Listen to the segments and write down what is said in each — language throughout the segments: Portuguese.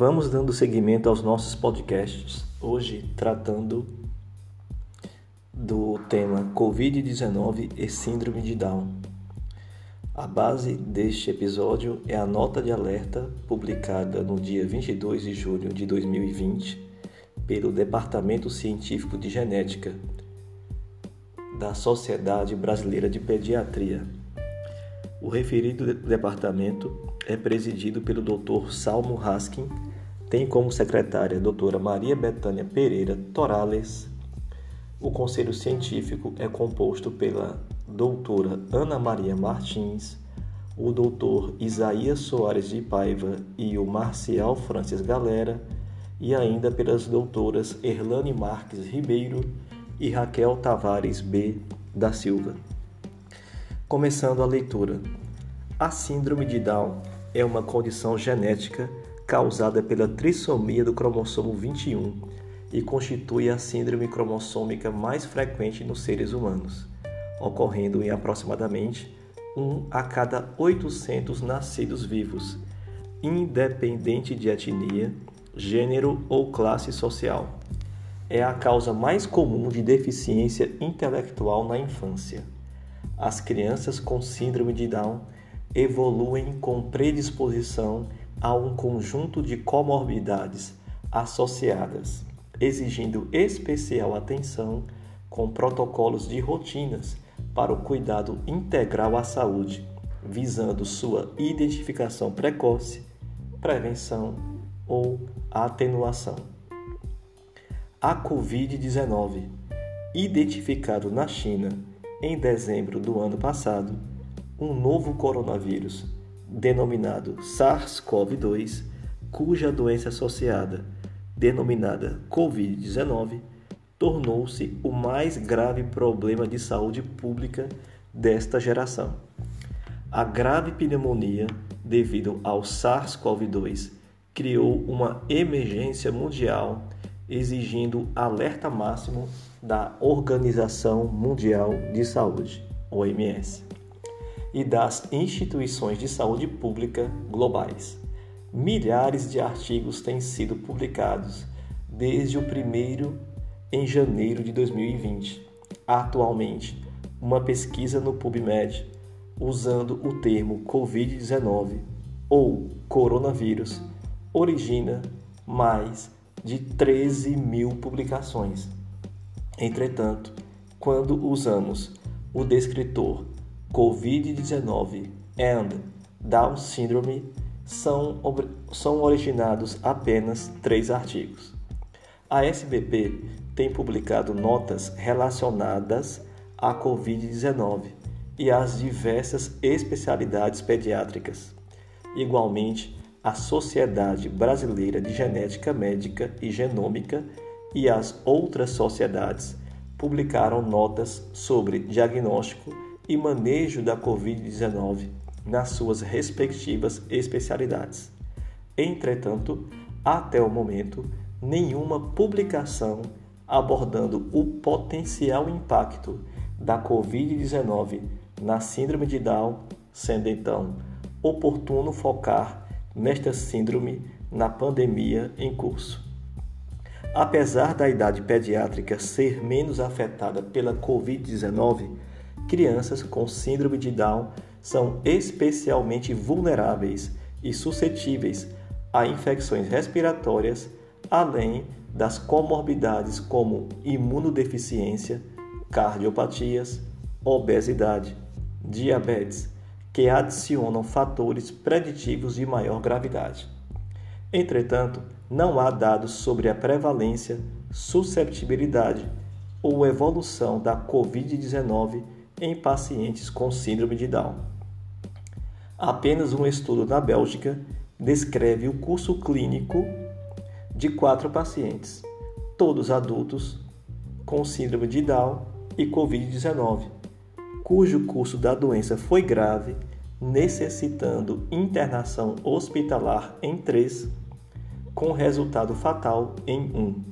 Vamos dando seguimento aos nossos podcasts, hoje tratando do tema Covid-19 e Síndrome de Down. A base deste episódio é a nota de alerta publicada no dia 22 de julho de 2020 pelo Departamento Científico de Genética da Sociedade Brasileira de Pediatria. O referido departamento é presidido pelo Dr. Salmo Haskin, tem como secretária a doutora Maria Betânia Pereira Torales. O conselho científico é composto pela doutora Ana Maria Martins, o doutor Isaías Soares de Paiva e o Marcial Francis Galera, e ainda pelas doutoras Erlane Marques Ribeiro e Raquel Tavares B. da Silva. Começando a leitura. A síndrome de Down é uma condição genética causada pela trissomia do cromossomo 21 e constitui a síndrome cromossômica mais frequente nos seres humanos, ocorrendo em aproximadamente 1 a cada 800 nascidos vivos, independente de etnia, gênero ou classe social. É a causa mais comum de deficiência intelectual na infância. As crianças com síndrome de Down evoluem com predisposição a um conjunto de comorbidades associadas, exigindo especial atenção com protocolos de rotinas para o cuidado integral à saúde, visando sua identificação precoce, prevenção ou atenuação. A Covid-19, identificado na China em dezembro do ano passado, um novo coronavírus, denominado SARS-CoV-2, cuja doença associada, denominada Covid-19, tornou-se o mais grave problema de saúde pública desta geração. A grave pneumonia devido ao SARS-CoV-2 criou uma emergência mundial exigindo alerta máximo da Organização Mundial de Saúde, OMS e das instituições de saúde pública globais. Milhares de artigos têm sido publicados desde o primeiro em janeiro de 2020. Atualmente, uma pesquisa no PubMed usando o termo Covid-19 ou coronavírus origina mais de 13 mil publicações. Entretanto, quando usamos o descritor Covid-19 and Down Syndrome são, são originados apenas três artigos. A SBP tem publicado notas relacionadas à Covid-19 e às diversas especialidades pediátricas. Igualmente, a Sociedade Brasileira de Genética Médica e Genômica e as outras sociedades publicaram notas sobre diagnóstico e manejo da Covid-19 nas suas respectivas especialidades. Entretanto, até o momento, nenhuma publicação abordando o potencial impacto da Covid-19 na Síndrome de Down, sendo então oportuno focar nesta síndrome na pandemia em curso. Apesar da idade pediátrica ser menos afetada pela Covid-19, crianças com síndrome de Down são especialmente vulneráveis e suscetíveis a infecções respiratórias, além das comorbidades como imunodeficiência, cardiopatias, obesidade, diabetes, que adicionam fatores preditivos de maior gravidade. Entretanto, não há dados sobre a prevalência, susceptibilidade ou evolução da Covid-19 em pacientes com síndrome de Down. Apenas um estudo na Bélgica descreve o curso clínico de quatro pacientes, todos adultos com síndrome de Down e Covid-19, cujo curso da doença foi grave, necessitando internação hospitalar em três, com resultado fatal em um.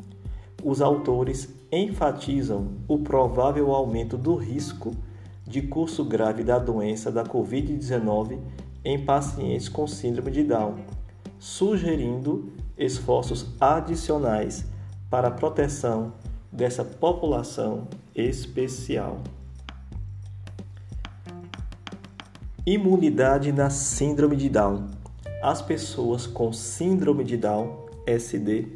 Os autores enfatizam o provável aumento do risco de curso grave da doença da Covid-19 em pacientes com síndrome de Down, sugerindo esforços adicionais para a proteção dessa população especial. Imunidade na Síndrome de Down. As pessoas com Síndrome de Down, SD,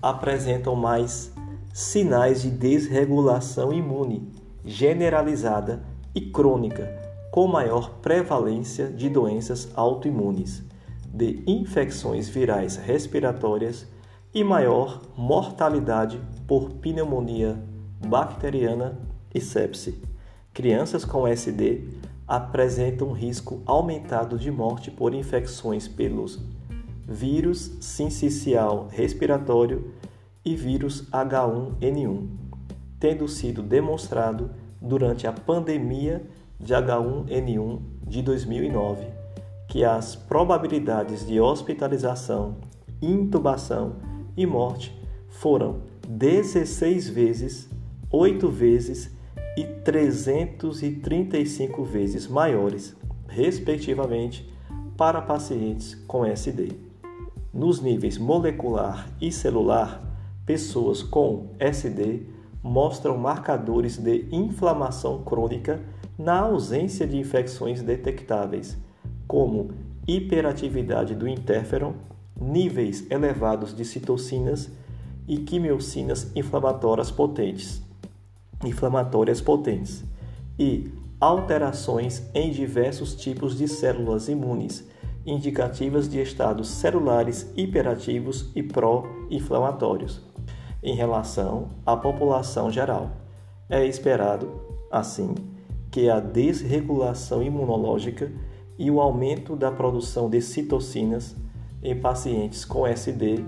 apresentam mais sinais de desregulação imune generalizada e crônica, com maior prevalência de doenças autoimunes, de infecções virais respiratórias e maior mortalidade por pneumonia bacteriana e sepse. Crianças com SD apresentam risco aumentado de morte por infecções pelos vírus sincicial respiratório e vírus H1N1, tendo sido demonstrado durante a pandemia de H1N1 de 2009 que as probabilidades de hospitalização, intubação e morte foram 16 vezes, 8 vezes e 335 vezes maiores, respectivamente, para pacientes com SD. Nos níveis molecular e celular, pessoas com SD mostram marcadores de inflamação crônica na ausência de infecções detectáveis, como hiperatividade do interferon, níveis elevados de citocinas e quimiocinas inflamatórias potentes, inflamatórias potentes e alterações em diversos tipos de células imunes, indicativas de estados celulares hiperativos e pró-inflamatórios em relação à população geral. É esperado, assim, que a desregulação imunológica e o aumento da produção de citocinas em pacientes com SD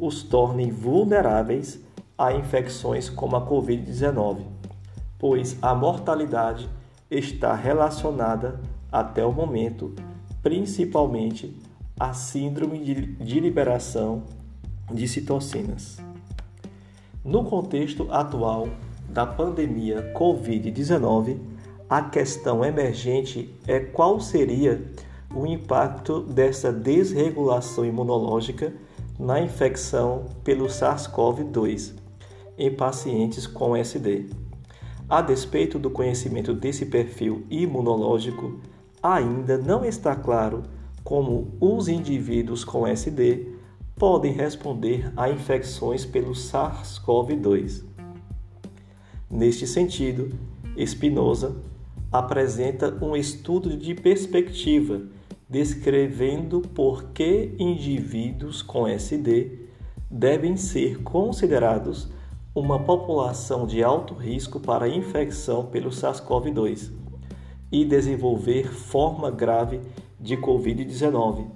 os tornem vulneráveis a infecções como a Covid-19, pois a mortalidade está relacionada até o momento principalmente à síndrome de liberação de citocinas. No contexto atual da pandemia Covid-19, a questão emergente é qual seria o impacto dessa desregulação imunológica na infecção pelo SARS-CoV-2 em pacientes com SD. A despeito do conhecimento desse perfil imunológico, ainda não está claro como os indivíduos com SD podem responder a infecções pelo SARS-CoV-2. Neste sentido, Spinoza apresenta um estudo de perspectiva descrevendo por que indivíduos com SD devem ser considerados uma população de alto risco para infecção pelo SARS-CoV-2 e desenvolver forma grave de Covid-19,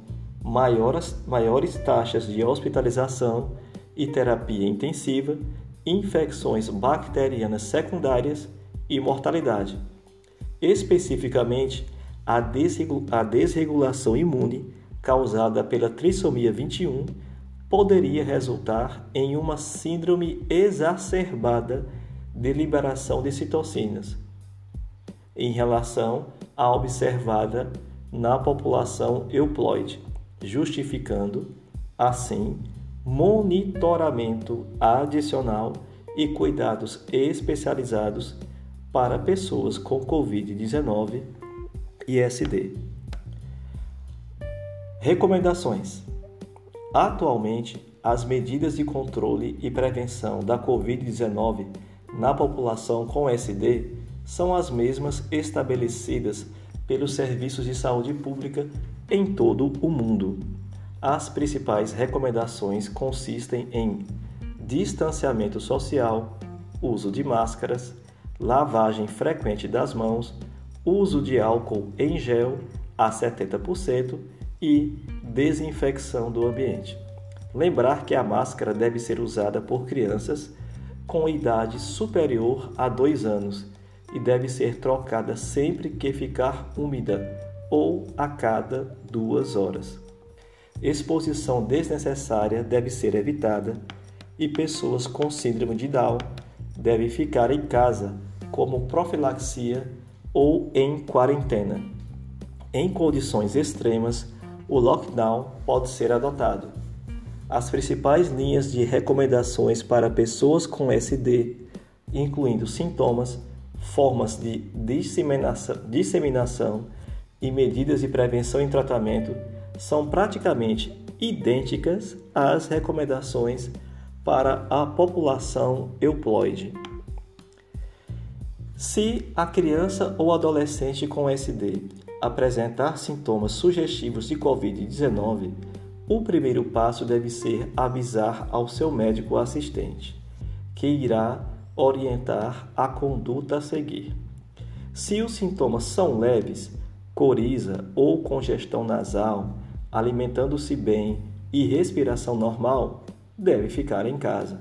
maiores, maiores taxas de hospitalização e terapia intensiva, infecções bacterianas secundárias e mortalidade. Especificamente, a desregulação imune causada pela trissomia 21 poderia resultar em uma síndrome exacerbada de liberação de citocinas, em relação à observada na população euploide, justificando, assim, monitoramento adicional e cuidados especializados para pessoas com Covid-19 e SD. Recomendações: Atualmente, as medidas de controle e prevenção da Covid-19 na população com SD são as mesmas estabelecidas pelos serviços de saúde pública em todo o mundo. As principais recomendações consistem em distanciamento social, uso de máscaras, lavagem frequente das mãos, uso de álcool em gel a 70% e desinfecção do ambiente. Lembrar que a máscara deve ser usada por crianças com idade superior a 2 anos e deve ser trocada sempre que ficar úmida ou a cada duas horas. Exposição desnecessária deve ser evitada e pessoas com síndrome de Down devem ficar em casa como profilaxia ou em quarentena. Em condições extremas, o lockdown pode ser adotado. As principais linhas de recomendações para pessoas com SD, incluindo sintomas, formas de disseminação, disseminação e medidas de prevenção e tratamento, são praticamente idênticas às recomendações para a população euploide. Se a criança ou adolescente com SD apresentar sintomas sugestivos de Covid-19, o primeiro passo deve ser avisar ao seu médico assistente, que irá orientar a conduta a seguir. Se os sintomas são leves, coriza ou congestão nasal, alimentando-se bem e respiração normal, deve ficar em casa.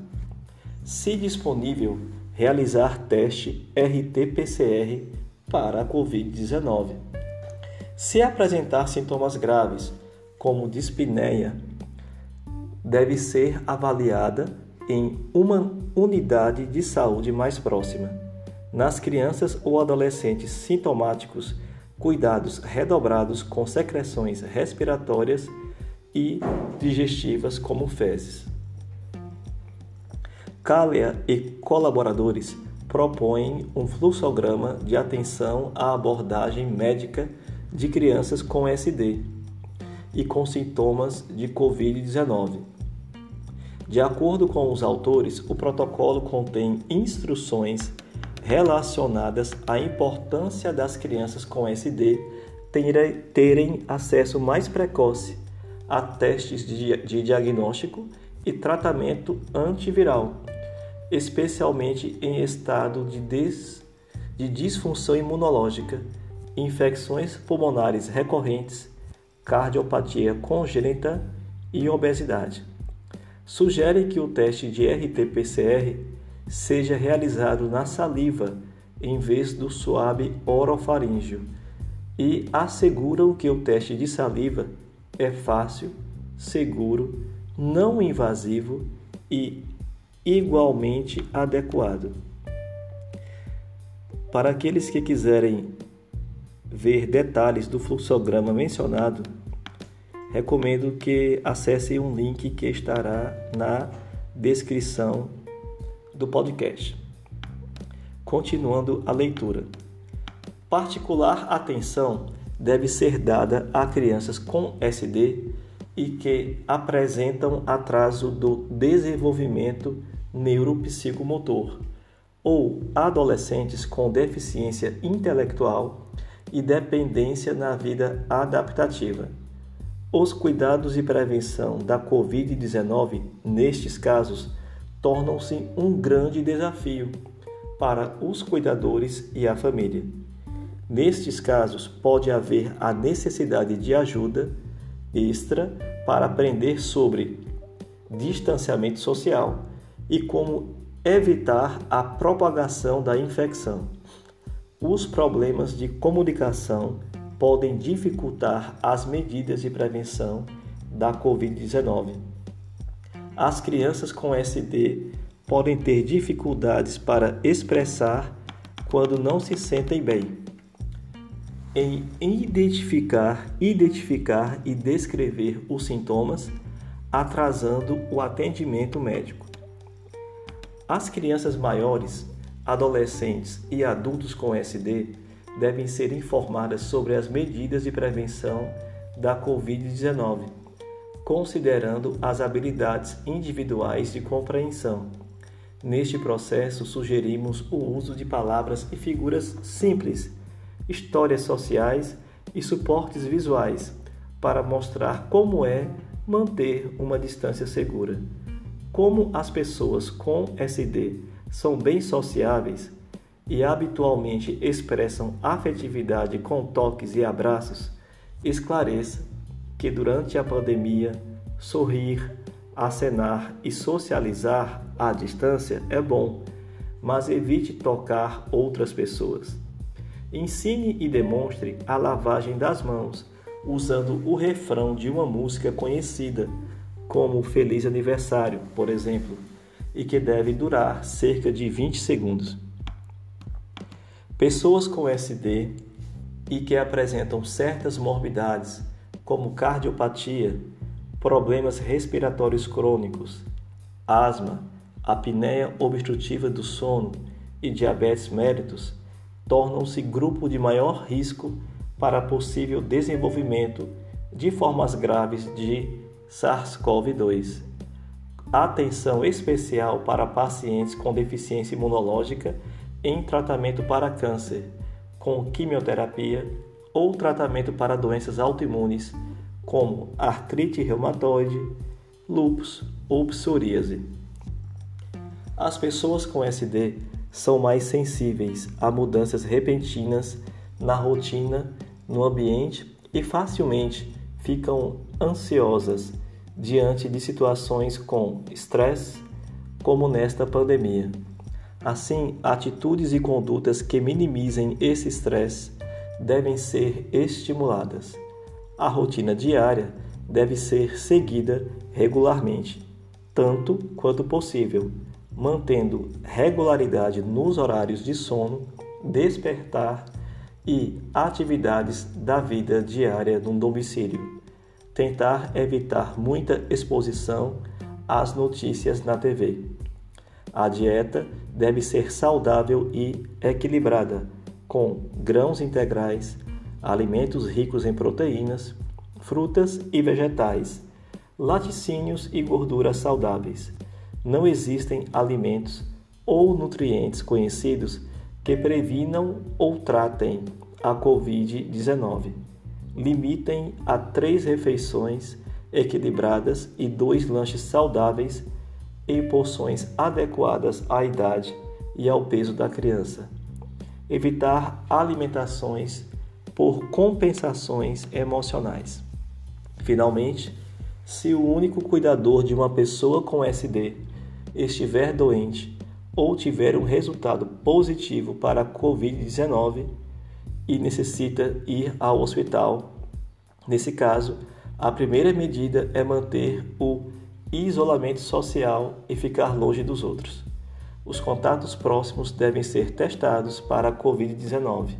Se disponível, realizar teste RT-PCR para a Covid-19. Se apresentar sintomas graves, como dispneia, deve ser avaliada em uma unidade de saúde mais próxima. Nas crianças ou adolescentes sintomáticos, cuidados redobrados com secreções respiratórias e digestivas como fezes. Cália e colaboradores propõem um fluxograma de atenção à abordagem médica de crianças com SD e com sintomas de Covid-19. De acordo com os autores, o protocolo contém instruções relacionadas à importância das crianças com SD terem acesso mais precoce a testes de diagnóstico e tratamento antiviral, especialmente em estado de, des, de disfunção imunológica, infecções pulmonares recorrentes, cardiopatia congênita e obesidade. Sugere que o teste de RT-PCR seja realizado na saliva em vez do suave orofaríngeo e asseguram que o teste de saliva é fácil, seguro, não invasivo e igualmente adequado. Para aqueles que quiserem ver detalhes do fluxograma mencionado, recomendo que acessem um link que estará na descrição do podcast. Continuando a leitura. Particular atenção deve ser dada a crianças com SD e que apresentam atraso do desenvolvimento neuropsicomotor ou adolescentes com deficiência intelectual e dependência na vida adaptativa. Os cuidados e prevenção da Covid-19, nestes casos, tornam-se um grande desafio para os cuidadores e a família. Nestes casos, pode haver a necessidade de ajuda extra para aprender sobre distanciamento social e como evitar a propagação da infecção. Os problemas de comunicação podem dificultar as medidas de prevenção da Covid-19 as crianças com SD podem ter dificuldades para expressar quando não se sentem bem. Em identificar, identificar e descrever os sintomas, atrasando o atendimento médico. As crianças maiores, adolescentes e adultos com SD devem ser informadas sobre as medidas de prevenção da Covid-19 considerando as habilidades individuais de compreensão. Neste processo, sugerimos o uso de palavras e figuras simples, histórias sociais e suportes visuais para mostrar como é manter uma distância segura. Como as pessoas com SD são bem sociáveis e habitualmente expressam afetividade com toques e abraços, esclareça que durante a pandemia sorrir, acenar e socializar à distância é bom, mas evite tocar outras pessoas. Ensine e demonstre a lavagem das mãos usando o refrão de uma música conhecida, como Feliz Aniversário, por exemplo, e que deve durar cerca de 20 segundos. Pessoas com SD e que apresentam certas morbidades como cardiopatia, problemas respiratórios crônicos, asma, apneia obstrutiva do sono e diabetes mellitus tornam-se grupo de maior risco para possível desenvolvimento de formas graves de SARS-CoV-2. Atenção especial para pacientes com deficiência imunológica em tratamento para câncer, com quimioterapia ou tratamento para doenças autoimunes, como artrite reumatoide, lúpus ou psoríase. As pessoas com SD são mais sensíveis a mudanças repentinas na rotina, no ambiente e facilmente ficam ansiosas diante de situações com estresse, como nesta pandemia. Assim, atitudes e condutas que minimizem esse estresse devem ser estimuladas. A rotina diária deve ser seguida regularmente, tanto quanto possível, mantendo regularidade nos horários de sono, despertar e atividades da vida diária no domicílio. Tentar evitar muita exposição às notícias na TV. A dieta deve ser saudável e equilibrada, com grãos integrais, alimentos ricos em proteínas, frutas e vegetais, laticínios e gorduras saudáveis. Não existem alimentos ou nutrientes conhecidos que previnam ou tratem a Covid-19. Limitem a três refeições equilibradas e dois lanches saudáveis em porções adequadas à idade e ao peso da criança. Evitar alimentações por compensações emocionais. Finalmente, se o único cuidador de uma pessoa com SD estiver doente ou tiver um resultado positivo para a Covid-19 e necessita ir ao hospital, nesse caso, a primeira medida é manter o isolamento social e ficar longe dos outros. Os contatos próximos devem ser testados para a Covid-19.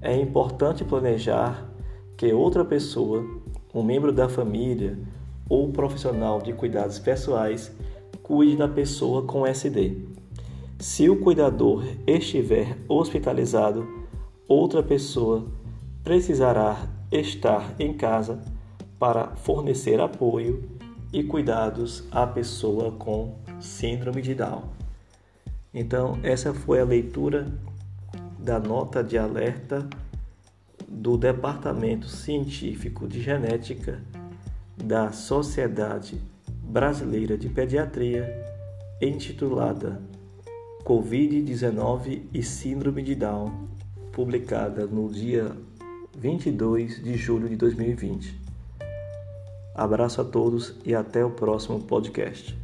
É importante planejar que outra pessoa, um membro da família ou profissional de cuidados pessoais, cuide da pessoa com SD. Se o cuidador estiver hospitalizado, outra pessoa precisará estar em casa para fornecer apoio e cuidados à pessoa com síndrome de Down. Então, essa foi a leitura da nota de alerta do Departamento Científico de Genética da Sociedade Brasileira de Pediatria, intitulada Covid-19 e Síndrome de Down, publicada no dia 22 de julho de 2020. Abraço a todos e até o próximo podcast.